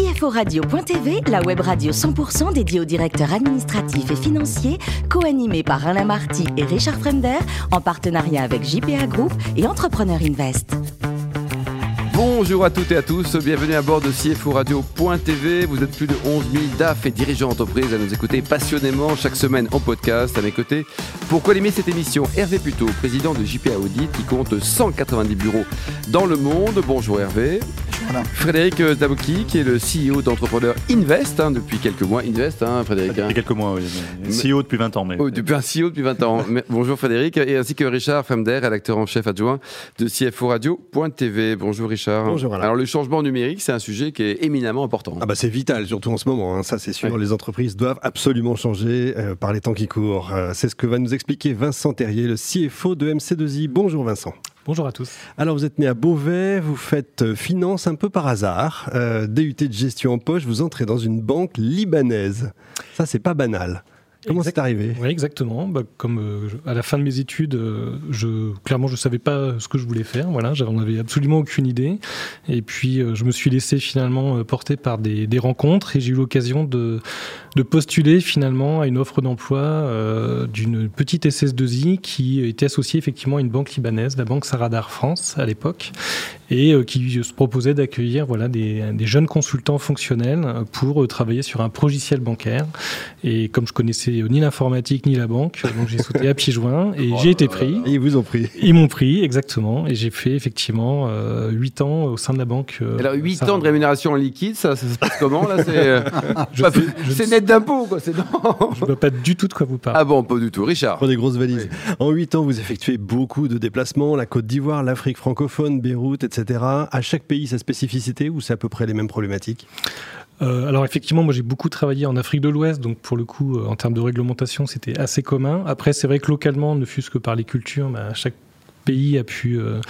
CFORadio.tv, la web radio 100% dédiée aux directeurs administratifs et financiers, co-animée par Alain Marty et Richard Fremder, en partenariat avec JPA Group et Entrepreneur Invest. Bonjour à toutes et à tous, bienvenue à bord de CFO Radio.tv. Vous êtes plus de 11 000 DAF et dirigeants d'entreprise à nous écouter passionnément chaque semaine en podcast à mes côtés. Pourquoi aimer cette émission Hervé Puto, président de JPA Audit qui compte 190 bureaux dans le monde. Bonjour Hervé. Frédéric Zabouki, qui est le CEO d'Entrepreneur Invest hein, depuis quelques mois. Invest, hein, Frédéric Depuis quelques mois, oui. CEO depuis 20 ans. Mais... Oh, depuis un CEO depuis 20 ans. bonjour Frédéric, et ainsi que Richard Femder, rédacteur en chef adjoint de CFO Radio.tv. Bonjour Richard. Bonjour Alors le changement numérique, c'est un sujet qui est éminemment important. Ah bah c'est vital, surtout en ce moment. Hein. ça c'est sûr. Les entreprises doivent absolument changer euh, par les temps qui courent. Euh, c'est ce que va nous expliquer Vincent Terrier, le CFO de MC2I. Bonjour Vincent. Bonjour à tous. Alors vous êtes né à Beauvais, vous faites euh, finance un peu par hasard, euh, DUT de gestion en poche, vous entrez dans une banque libanaise. Ça c'est pas banal. Comment c'est arrivé? Oui, exactement. Bah, comme euh, à la fin de mes études, euh, je clairement je savais pas ce que je voulais faire. Voilà, j'en avais absolument aucune idée. Et puis euh, je me suis laissé finalement porter par des, des rencontres et j'ai eu l'occasion de, de, postuler finalement à une offre d'emploi d'une petite SS2I qui était associée effectivement à une banque libanaise, la banque Saradar France à l'époque, et qui se proposait d'accueillir voilà des, des, jeunes consultants fonctionnels pour travailler sur un progiciel bancaire. Et comme je connaissais ni l'informatique ni la banque, donc j'ai sauté à pieds joints et j'ai été pris. Et ils vous ont pris Ils m'ont pris, exactement, et j'ai fait effectivement euh, 8 ans au sein de la banque. Euh, Alors 8 ans de rémunération en liquide, ça, ça se passe comment là? C'est euh, net d'impôts quoi, c'est Je ne vois pas du tout de quoi vous parlez. Ah bon, pas du tout. Richard Pour des grosses valises. En 8 ans, vous effectuez beaucoup de déplacements, la Côte d'Ivoire, l'Afrique francophone, Beyrouth, etc. À chaque pays sa spécificité ou c'est à peu près les mêmes problématiques? Euh, alors effectivement, moi j'ai beaucoup travaillé en Afrique de l'Ouest, donc pour le coup, euh, en termes de réglementation, c'était assez commun. Après, c'est vrai que localement, ne fût-ce que par les cultures, bah, chaque pays a pu euh,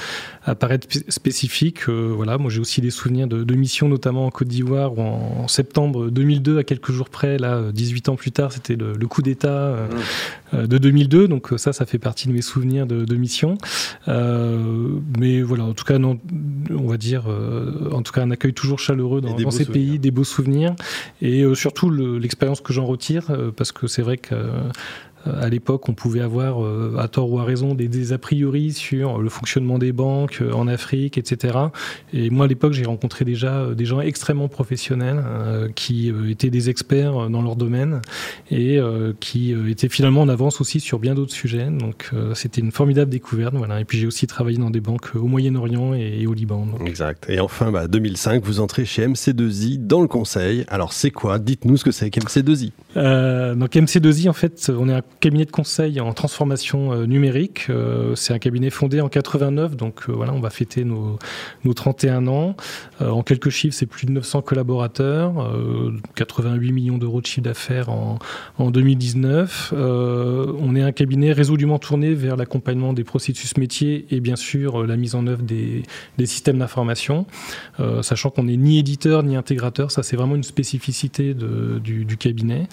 apparaître spécifique. Euh, voilà, moi j'ai aussi des souvenirs de, missions, notamment en Côte d'Ivoire, où en, septembre 2002, à quelques jours près, là, 18 ans plus tard, c'était le, coup d'État euh, mmh. de 2002. Donc ça, ça fait partie de mes souvenirs de, de missions. mais voilà, en tout cas, non, on va dire, en tout cas, un accueil toujours chaleureux dans, dans ces pays, des beaux souvenirs, et surtout l'expérience que j'en retire, parce que c'est vrai que à l'époque, on pouvait avoir, euh, à tort ou à raison, des, a priori sur le fonctionnement des banques euh, en Afrique, etc. Et moi, à l'époque, j'ai rencontré déjà euh, des gens extrêmement professionnels qui étaient des experts dans leur domaine et qui étaient finalement en avance aussi sur bien d'autres sujets. Donc, c'était une formidable découverte. Voilà. Et puis, j'ai aussi travaillé dans des banques au Moyen-Orient et, au Liban. Exact. Et enfin, bah, 2005, vous entrez chez MC2I dans le conseil. Alors, c'est quoi? Dites-nous ce que c'est qu'MC2I. donc, MC2I, en fait, on est un cabinet de conseil en transformation euh, numérique. Euh, c'est un cabinet fondé en 89, donc euh, voilà, on va fêter nos, nos 31 ans. en quelques chiffres, c'est plus de 900 collaborateurs, 88 millions d'euros de chiffre d'affaires en, en 2019. on est un cabinet résolument tourné vers l'accompagnement des processus métiers et bien sûr la mise en œuvre des, systèmes d'information, sachant qu'on n'est ni éditeur ni intégrateur, ça c'est vraiment une spécificité du, du, cabinet.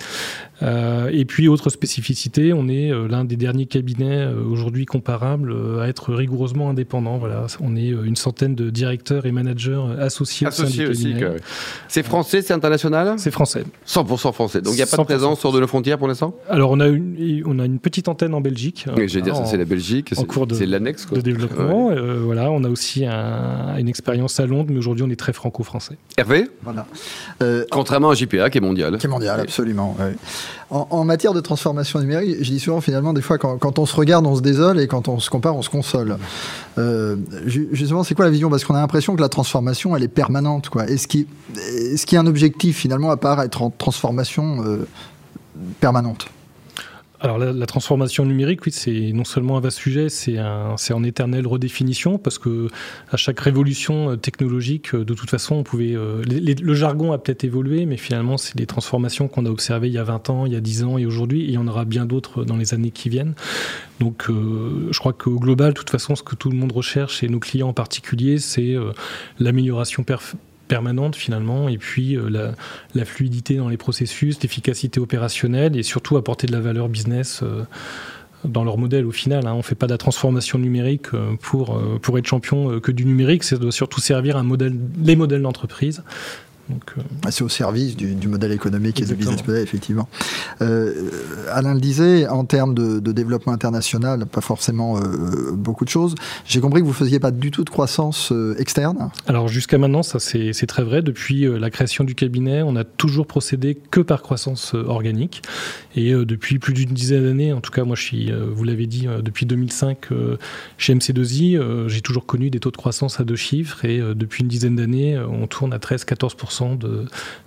et puis autre spécificité on est euh, l'un des derniers cabinets euh, aujourd'hui comparables euh, à être rigoureusement indépendant. Voilà, on est une centaine de directeurs et managers associés. Associés aussi. C'est français, c'est international? C'est français. 100% français. Donc il n'y a pas de présence sur de nos frontières pour l'instant? Alors on a, une, on a une petite antenne en Belgique. Oui, je vais dire, ça c'est la Belgique. En cours de, c'est l'annexe de développement. voilà, on a aussi une expérience à Londres, mais aujourd'hui on est très franco-français. Hervé? Voilà. Contrairement à JPA qui est mondial. Qui est mondial, absolument. En, matière de transformation numérique, je dis souvent finalement, des fois, quand, on se regarde, on se désole et quand on se compare, on se console. Euh, justement, c'est quoi la vision? Parce qu'on a l'impression que la transformation, elle est permanente. Est-ce qu'il est y a un objectif finalement à part être en transformation euh, permanente? Alors la, transformation numérique, oui, c'est non seulement un vaste sujet, c'est en éternelle redéfinition parce que à chaque révolution euh, technologique, euh, de toute façon, on pouvait euh, le jargon a peut-être évolué, mais finalement, c'est des transformations qu'on a observées il y a 20 ans, il y a 10 ans et aujourd'hui, et il y en aura bien d'autres dans les années qui viennent. Donc, je crois qu'au global, de toute façon, ce que tout le monde recherche et nos clients en particulier, c'est l'amélioration permanente finalement, et puis euh, la, fluidité dans les processus, l'efficacité opérationnelle et surtout apporter de la valeur business euh, dans leur modèle au final. Hein. On ne fait pas de la transformation numérique euh, pour, pour être champion que du numérique, ça doit surtout servir un modèle, les modèles d'entreprise Donc, ah, c'est au service du, modèle économique et du business model, effectivement. Alain le disait, en termes de, développement international, pas forcément beaucoup de choses. J'ai compris que vous ne faisiez pas du tout de croissance externe. Alors jusqu'à maintenant, ça c'est très vrai. Depuis la création du cabinet, on a toujours procédé que par croissance organique. Et depuis plus d'une dizaine d'années, en tout cas moi je suis, vous l'avez dit, depuis 2005 chez MC2I, j'ai toujours connu des taux de croissance à deux chiffres et depuis une dizaine d'années, on tourne à 13-14%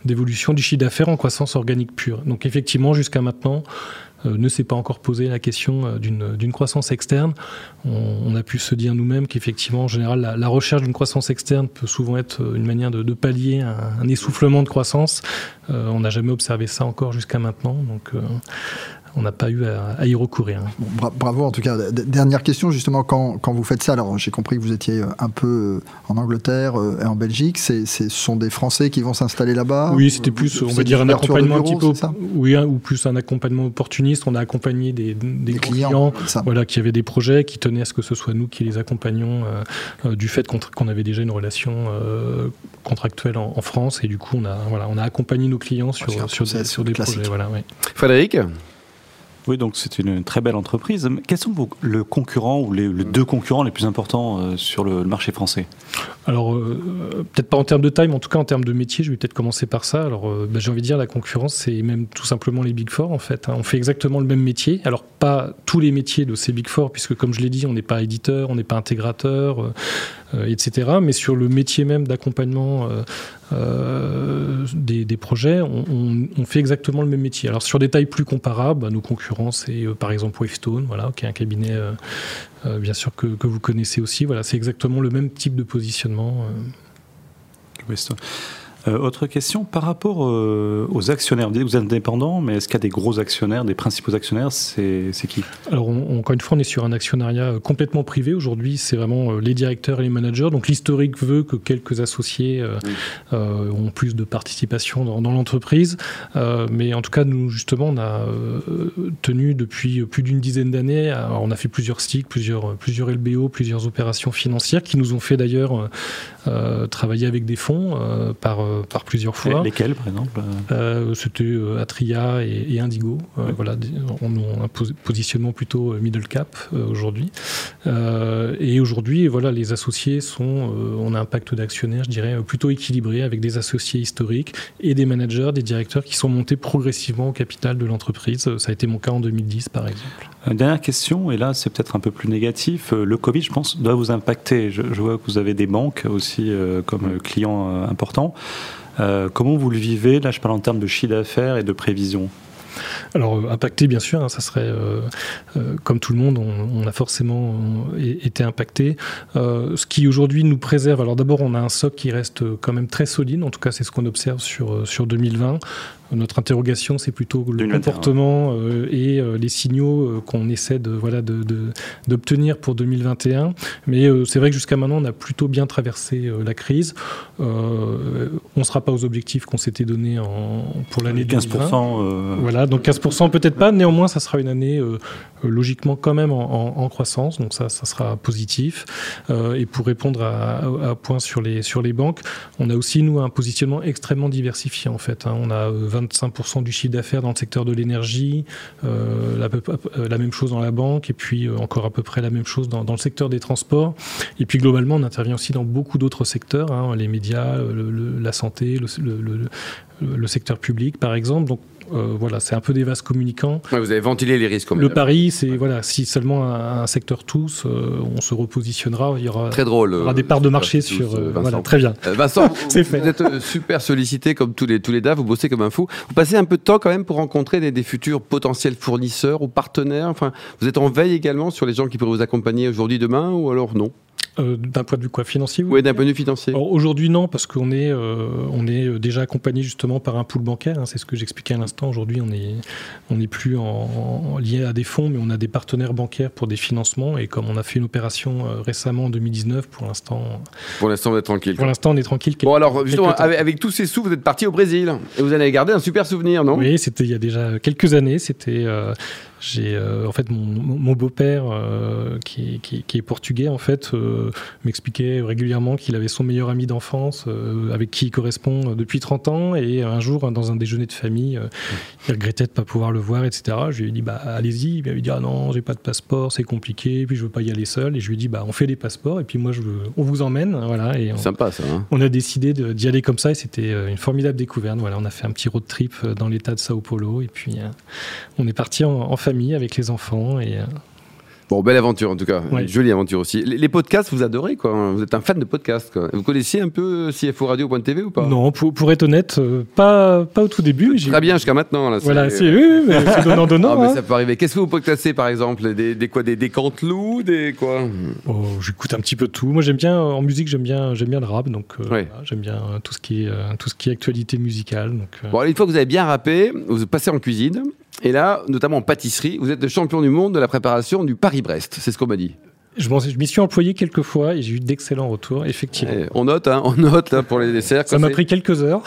d'évolution du chiffre d'affaires en croissance organique pure. Donc effectivement, jusqu'à maintenant, euh, ne s'est pas encore posé la question euh, d'une croissance externe. On, a pu se dire nous-mêmes qu'effectivement, en général, la, recherche d'une croissance externe peut souvent être euh, une manière de, pallier un, un, essoufflement de croissance. on n'a jamais observé ça encore jusqu'à maintenant. Donc, on n'a pas eu à, y recourir. bravo en tout cas. Dernière question justement, quand, quand vous faites ça, alors j'ai compris que vous étiez euh, un peu euh, en Angleterre euh, et en Belgique, ce sont des Français qui vont s'installer là-bas Oui, c'était plus, on va dire, un accompagnement un petit peu, oui, ou plus un accompagnement opportuniste. On a accompagné des, clients, voilà, qui avaient des projets, qui tenaient à ce que ce soit nous qui les accompagnions du fait qu'on avait déjà une relation contractuelle en, France et du coup on a, voilà, on a accompagné nos clients sur, sur, des, sur des projets. Voilà, Frédéric? Oui, donc c'est une très belle entreprise. Quels sont vos, le concurrent ou les, deux concurrents les plus importants euh, sur le, marché français? Alors, euh, peut-être pas en termes de taille, mais en tout cas en termes de métier, je vais peut-être commencer par ça. Alors, euh, bah, j'ai envie de dire, la concurrence, c'est même tout simplement les Big Four, en fait. Hein. On fait exactement le même métier. Alors, pas tous les métiers de ces Big Four, puisque comme je l'ai dit, on n'est pas éditeur, on n'est pas intégrateur, etc. Mais sur le métier même d'accompagnement euh, des, projets, on, fait exactement le même métier. Alors sur des tailles plus comparables, bah, nos concurrents, c'est euh, par exemple Wavestone, voilà, qui est un cabinet euh, bien sûr que, vous connaissez aussi. Voilà, c'est exactement le même type de positionnement. Wavestone. Euh, autre question, par rapport euh, aux actionnaires, vous êtes indépendant, mais est-ce qu'il y a des gros actionnaires, des principaux actionnaires C'est qui? Alors, encore une fois, on est sur un actionnariat euh, complètement privé. Aujourd'hui, c'est vraiment les directeurs et les managers. Donc, l'historique veut que quelques associés ont plus de participation dans, dans l'entreprise. mais en tout cas, nous, justement, on a tenu depuis plus d'une dizaine d'années, on a fait plusieurs STIC, plusieurs, plusieurs LBO, plusieurs opérations financières qui nous ont fait d'ailleurs travailler avec des fonds par par plusieurs fois. Lesquels, par exemple euh, C'était euh, Atria et, Indigo. Euh, voilà, on, a un positionnement plutôt middle cap aujourd'hui. et aujourd'hui, voilà, les associés sont, on a un pacte d'actionnaires, je dirais, plutôt équilibré avec des associés historiques et des managers, des directeurs qui sont montés progressivement au capital de l'entreprise. Ça a été mon cas en 2010, par exemple. Dernière question, et là c'est peut-être un peu plus négatif. Le Covid, je pense, doit vous impacter. Je, vois que vous avez des banques aussi comme clients importants. Euh, comment vous le vivez Là, je parle en termes de chiffre d'affaires et de prévision? Alors, euh, impacté, bien sûr, hein, ça serait, euh, comme tout le monde, on, a forcément été impacté. ce qui aujourd'hui nous préserve, alors d'abord, on a un socle qui reste quand même très solide, en tout cas, c'est ce qu'on observe sur, sur 2020. Notre interrogation, c'est plutôt le comportement euh, et euh, les signaux euh, qu'on essaie de voilà d'obtenir de, pour 2021. Mais c'est vrai que jusqu'à maintenant, on a plutôt bien traversé la crise. on ne sera pas aux objectifs qu'on s'était donnés pour l'année 15%. Voilà, donc 15% peut-être pas. Néanmoins, ça sera une année logiquement quand même en, croissance. Donc ça, ça sera positif. et pour répondre à, à, point sur les sur les banques, on a aussi nous un positionnement extrêmement diversifié en fait. Hein. On a 20 25% du chiffre d'affaires dans le secteur de l'énergie, euh, la, euh, même chose dans la banque, et puis euh, encore à peu près la même chose dans, dans, le secteur des transports. Et puis globalement, on intervient aussi dans beaucoup d'autres secteurs, hein, les médias, la santé, le, le, secteur public par exemple. Donc euh, voilà, c'est un peu des vases communicants. vous avez ventilé les risques. Le pari, c'est voilà, si seulement un, secteur tous, euh, on se repositionnera, il y aura, très drôle, il y aura des parts de marché sur. voilà, très bien. Vincent, vous, fait. vous, êtes super sollicité comme tous les tous les DAF, vous bossez comme un fou. Vous passez un peu de temps quand même pour rencontrer des, des futurs potentiels fournisseurs ou partenaires. Enfin, vous êtes en veille également sur les gens qui pourraient vous accompagner aujourd'hui, demain, ou alors non? Euh, d'un point de vue quoi financier Oui, d'un point de vue financier. Aujourd'hui, non, parce qu'on est, euh, on est déjà accompagné justement par un pool bancaire. Hein, c'est ce que j'expliquais à l'instant. Aujourd'hui, on n'est on est plus en, lié à des fonds, mais on a des partenaires bancaires pour des financements. Et comme on a fait une opération euh, récemment en 2019, pour l'instant. Pour l'instant, on est tranquille. Pour l'instant, on est tranquille. Bon, alors, justement, avec, tous ces sous, vous êtes parti au Brésil. Et vous allez garder un super souvenir, non? Oui, c'était il y a déjà quelques années. C'était. J'ai en fait mon, mon beau-père qui, qui, qui, est portugais en fait m'expliquait régulièrement qu'il avait son meilleur ami d'enfance avec qui il correspond depuis 30 ans et un jour dans un déjeuner de famille, il regrettait de pas pouvoir le voir, etc. Je lui ai dit bah allez-y. Il m'avait dit ah non j'ai pas de passeport, c'est compliqué, puis je veux pas y aller seul. Et je lui ai dit bah on fait les passeports et puis moi je on vous emmène, voilà. Et on, Sympa ça. Hein. on a décidé d'y aller comme ça et c'était une formidable découverte. Voilà, on a fait un petit road trip dans l'état de Sao Paulo et puis on est parti en, famille avec les enfants et Bon, belle aventure en tout cas, jolie aventure aussi. Les, podcasts, vous adorez quoi Vous êtes un fan de podcasts quoi. Vous connaissiez un peu CFO Radio.tv ou pas? Non, pour, être honnête, euh, pas, pas au tout début. Très bien jusqu'à maintenant. Là, voilà, c'est oui, mais c'est donnant donnant. Ah, hein. Ça peut arriver. Qu'est-ce que vous podcastez par exemple? Des, des, quoi Des, des canteloups Des quoi? Oh, J'écoute un petit peu tout. Moi j'aime bien, en musique, j'aime bien, j'aime bien le rap, donc euh, j'aime bien tout ce, qui est, euh, tout ce qui est actualité musicale. Donc, Bon, une fois que vous avez bien rappé, vous passez en cuisine. Et là, notamment en pâtisserie, vous êtes le champion du monde de la préparation du Paris-Brest. C'est ce qu'on m'a dit. Je m'y suis employé quelques fois et j'ai eu d'excellents retours, effectivement. Eh, on note, hein, on note là, pour les desserts. Ça m'a pris quelques heures,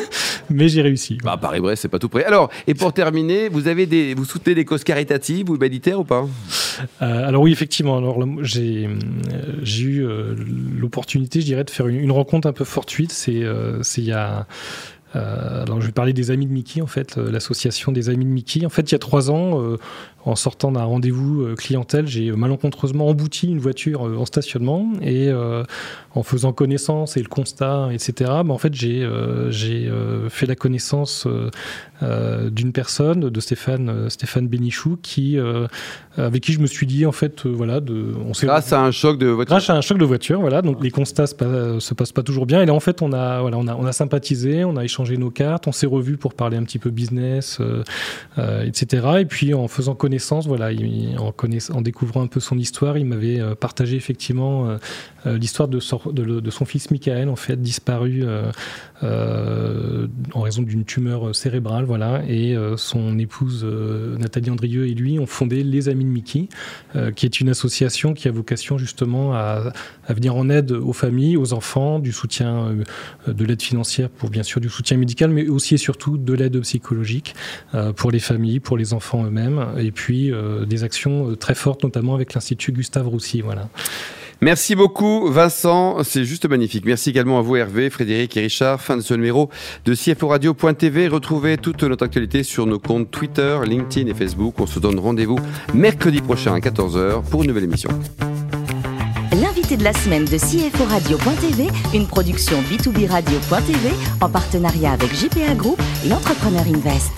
mais j'ai réussi. Bah, Paris-Brest, c'est pas tout près. Alors, et pour terminer, vous avez des, vous soutenez des causes caritatives ou humanitaires ou pas? Euh, Alors oui, effectivement. Alors j'ai euh, j'ai eu euh, l'opportunité, je dirais, de faire une, une, rencontre un peu fortuite. C'est il y a euh, alors je vais parler des Amis de Mickey, en fait, euh, l'association des Amis de Mickey. En fait, il y a trois ans, euh, en sortant d'un rendez-vous clientèle, j'ai malencontreusement embouti une voiture en stationnement et en faisant connaissance et le constat, etc. Bah, en fait, j'ai j'ai fait la connaissance d'une personne, de Stéphane Stéphane Bénichou, qui avec qui je me suis dit en fait, voilà, de, on grâce à un choc de voiture. Grâce à un choc de voiture, voilà. Donc les constats se, se passent pas toujours bien. Et là, en fait, on a voilà, on a on a sympathisé, on a échangé nos cartes, on s'est revus pour parler un petit peu business, euh, euh, etc. Et puis en faisant connaissance, voilà, en, découvrant un peu son histoire, il m'avait euh, partagé effectivement l'histoire de, de, son fils Michael, en fait, disparu d'une tumeur cérébrale, voilà. Et son épouse Nathalie Andrieux et lui ont fondé Les Amis de Mickey, qui est une association qui a vocation justement à, à venir en aide aux familles, aux enfants, du soutien, de l'aide financière pour bien sûr du soutien médical, mais aussi et surtout de l'aide psychologique euh, pour les familles, pour les enfants eux-mêmes, et puis euh, des actions euh, très fortes, notamment avec l'Institut Gustave Roussy. Voilà. Merci beaucoup Vincent, c'est juste magnifique. Merci également à vous Hervé, Frédéric et Richard. Fin de ce numéro de CFO Radio.tv. Retrouvez toute notre actualité sur nos comptes Twitter, LinkedIn et Facebook. On se donne rendez-vous mercredi prochain à 14h pour une nouvelle émission l'invité de la semaine de CFO Radio.tv, une production B2B Radio.tv en partenariat avec JPA Group et Entrepreneur Invest.